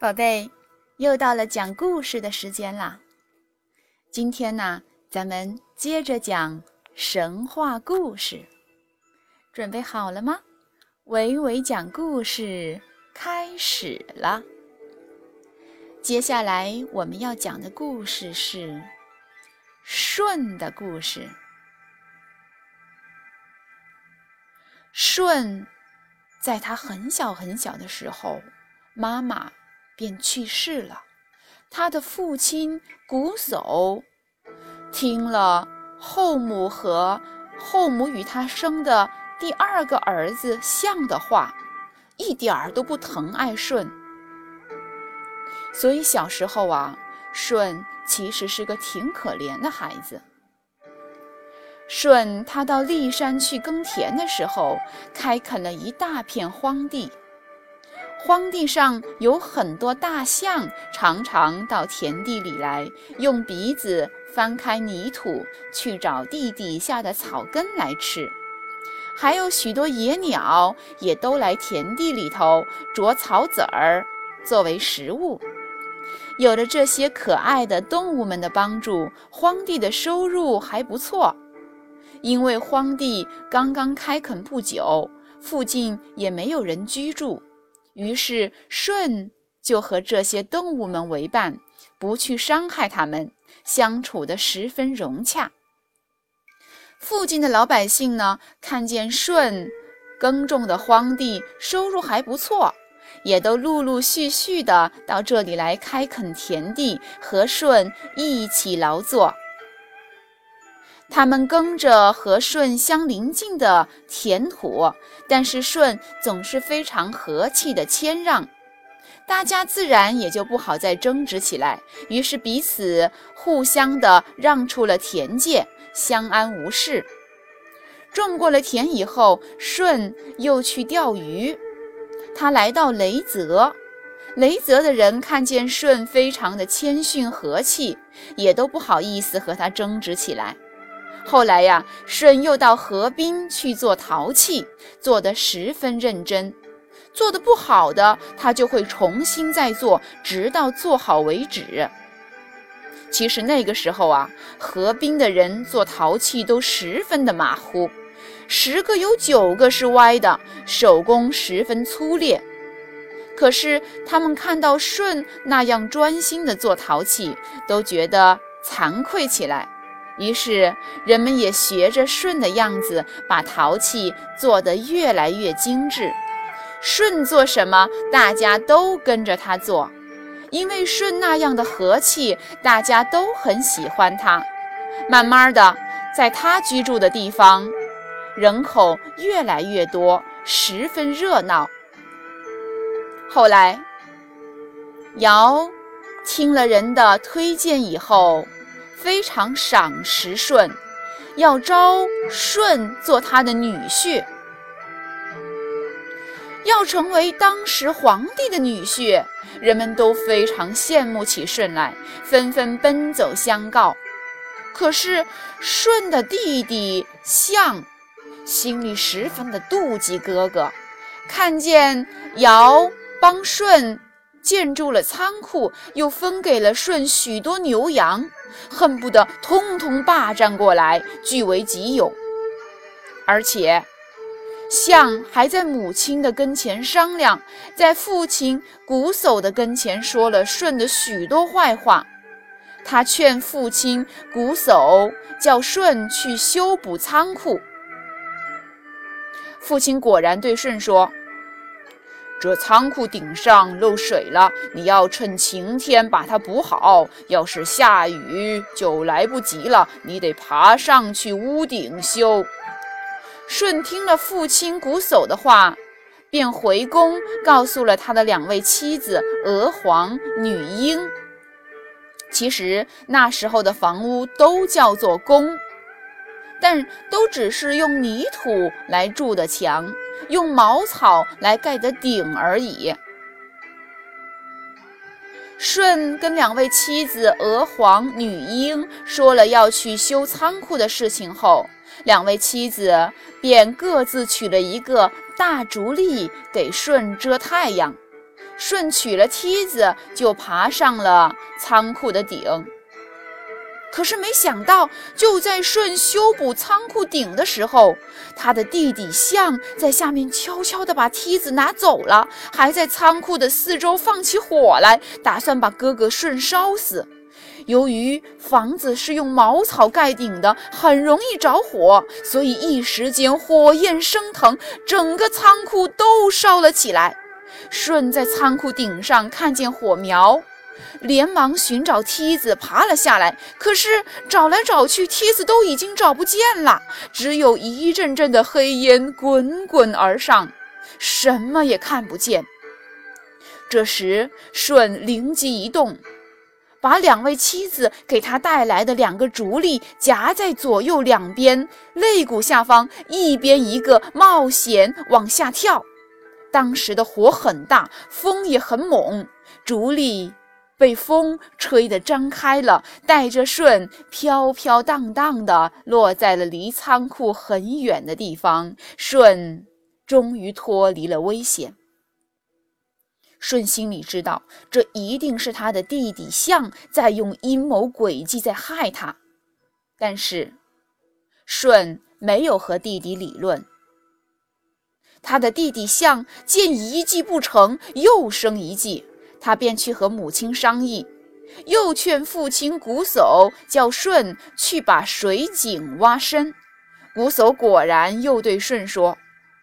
宝贝，又到了讲故事的时间啦！今天呢，咱们接着讲神话故事，准备好了吗？伟伟讲故事开始了。接下来我们要讲的故事是舜的故事。舜在他很小很小的时候，妈妈。便去世了。他的父亲瞽叟听了后母和后母与他生的第二个儿子象的话，一点儿都不疼爱舜。所以小时候啊，舜其实是个挺可怜的孩子。舜他到骊山去耕田的时候，开垦了一大片荒地。荒地上有很多大象，常常到田地里来，用鼻子翻开泥土去找地底下的草根来吃。还有许多野鸟也都来田地里头啄草籽儿作为食物。有了这些可爱的动物们的帮助，荒地的收入还不错。因为荒地刚刚开垦不久，附近也没有人居住。于是舜就和这些动物们为伴，不去伤害它们，相处得十分融洽。附近的老百姓呢，看见舜耕种的荒地收入还不错，也都陆陆续续的到这里来开垦田地，和舜一起劳作。他们耕着和舜相邻近的田土，但是舜总是非常和气的谦让，大家自然也就不好再争执起来，于是彼此互相的让出了田界，相安无事。种过了田以后，舜又去钓鱼，他来到雷泽，雷泽的人看见舜非常的谦逊和气，也都不好意思和他争执起来。后来呀，舜又到河滨去做陶器，做得十分认真。做得不好的，他就会重新再做，直到做好为止。其实那个时候啊，河滨的人做陶器都十分的马虎，十个有九个是歪的，手工十分粗劣。可是他们看到舜那样专心的做陶器，都觉得惭愧起来。于是，人们也学着舜的样子，把陶器做得越来越精致。舜做什么，大家都跟着他做，因为舜那样的和气，大家都很喜欢他。慢慢的，在他居住的地方，人口越来越多，十分热闹。后来，尧听了人的推荐以后。非常赏识舜，要招舜做他的女婿，要成为当时皇帝的女婿。人们都非常羡慕起舜来，纷纷奔走相告。可是舜的弟弟象心里十分的妒忌哥哥，看见尧帮舜建筑了仓库，又分给了舜许多牛羊。恨不得通通霸占过来，据为己有。而且，象还在母亲的跟前商量，在父亲瞽叟的跟前说了舜的许多坏话。他劝父亲瞽叟叫舜去修补仓库。父亲果然对舜说。这仓库顶上漏水了，你要趁晴天把它补好。要是下雨就来不及了，你得爬上去屋顶修。舜听了父亲瞽叟的话，便回宫告诉了他的两位妻子娥皇、女英。其实那时候的房屋都叫做宫。但都只是用泥土来筑的墙，用茅草来盖的顶而已。舜跟两位妻子娥皇、女英说了要去修仓库的事情后，两位妻子便各自取了一个大竹笠给舜遮太阳。舜取了梯子，就爬上了仓库的顶。可是没想到，就在舜修补仓库顶的时候，他的弟弟象在下面悄悄地把梯子拿走了，还在仓库的四周放起火来，打算把哥哥舜烧死。由于房子是用茅草盖顶的，很容易着火，所以一时间火焰升腾，整个仓库都烧了起来。舜在仓库顶上看见火苗。连忙寻找梯子爬了下来，可是找来找去，梯子都已经找不见了，只有一阵阵的黑烟滚滚而上，什么也看不见。这时，舜灵机一动，把两位妻子给他带来的两个竹笠夹在左右两边肋骨下方，一边一个冒险往下跳。当时的火很大，风也很猛，竹笠。被风吹得张开了，带着舜飘飘荡荡地落在了离仓库很远的地方。舜终于脱离了危险。舜心里知道，这一定是他的弟弟象在用阴谋诡计在害他。但是，舜没有和弟弟理论。他的弟弟象见一计不成，又生一计。他便去和母亲商议，又劝父亲瞽叟叫舜去把水井挖深。瞽叟果然又对舜说：“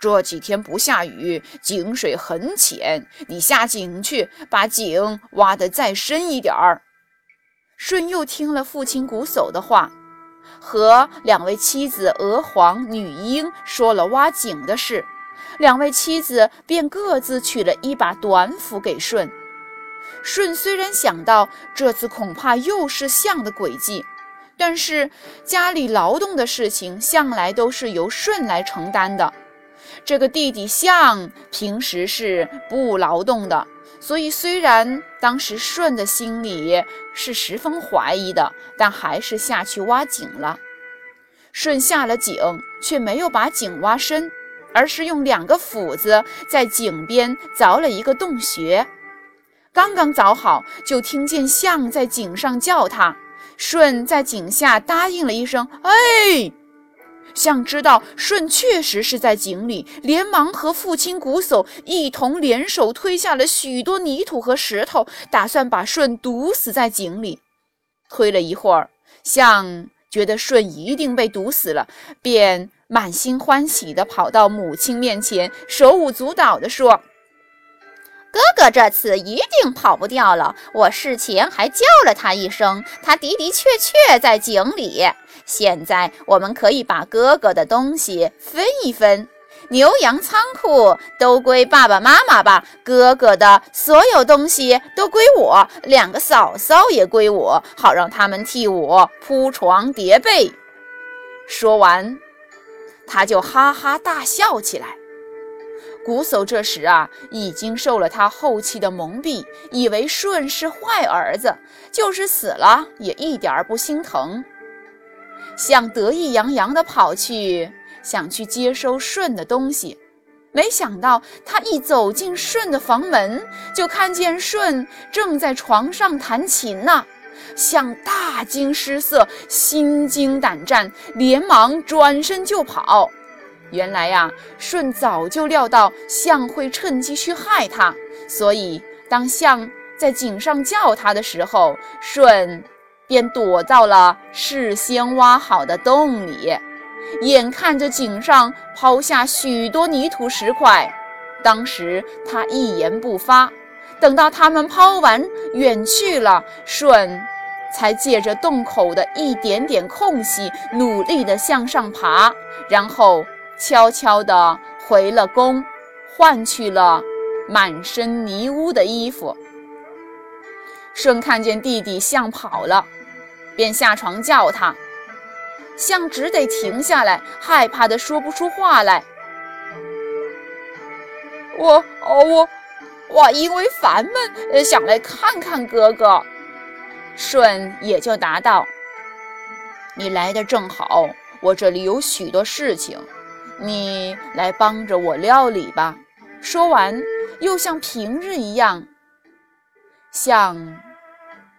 这几天不下雨，井水很浅，你下井去把井挖得再深一点儿。”舜又听了父亲瞽叟的话，和两位妻子娥皇、女英说了挖井的事，两位妻子便各自取了一把短斧给舜。舜虽然想到这次恐怕又是象的诡计，但是家里劳动的事情向来都是由舜来承担的。这个弟弟象平时是不劳动的，所以虽然当时舜的心里是十分怀疑的，但还是下去挖井了。舜下了井，却没有把井挖深，而是用两个斧子在井边凿了一个洞穴。刚刚凿好，就听见象在井上叫他。舜在井下答应了一声：“哎。”象知道舜确实是在井里，连忙和父亲瞽叟一同联手推下了许多泥土和石头，打算把舜毒死在井里。推了一会儿，象觉得舜一定被毒死了，便满心欢喜地跑到母亲面前，手舞足蹈地说。哥哥这次一定跑不掉了。我事前还叫了他一声，他的的确确在井里。现在我们可以把哥哥的东西分一分，牛羊仓库都归爸爸妈妈吧。哥哥的所有东西都归我，两个嫂嫂也归我，好让他们替我铺床叠被。说完，他就哈哈大笑起来。瞽叟这时啊，已经受了他后期的蒙蔽，以为舜是坏儿子，就是死了也一点儿不心疼，想得意洋洋地跑去，想去接收舜的东西。没想到他一走进舜的房门，就看见舜正在床上弹琴呢，想大惊失色，心惊胆战，连忙转身就跑。原来呀，舜早就料到象会趁机去害他，所以当象在井上叫他的时候，舜便躲到了事先挖好的洞里。眼看着井上抛下许多泥土石块，当时他一言不发。等到他们抛完远去了，舜才借着洞口的一点点空隙，努力地向上爬，然后。悄悄地回了宫，换去了满身泥污的衣服。舜看见弟弟象跑了，便下床叫他，象只得停下来，害怕的说不出话来。我哦我我因为烦闷，想来看看哥哥。舜也就答道：“你来的正好，我这里有许多事情。”你来帮着我料理吧。说完，又像平日一样，像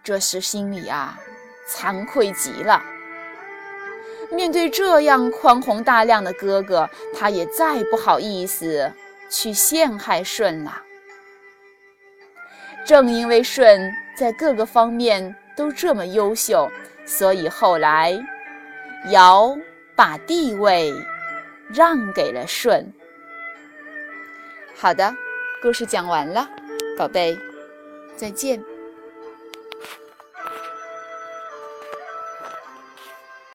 这时心里啊，惭愧极了。面对这样宽宏大量的哥哥，他也再不好意思去陷害舜了。正因为舜在各个方面都这么优秀，所以后来尧把地位让给了舜。好的，故事讲完了，宝贝，再见。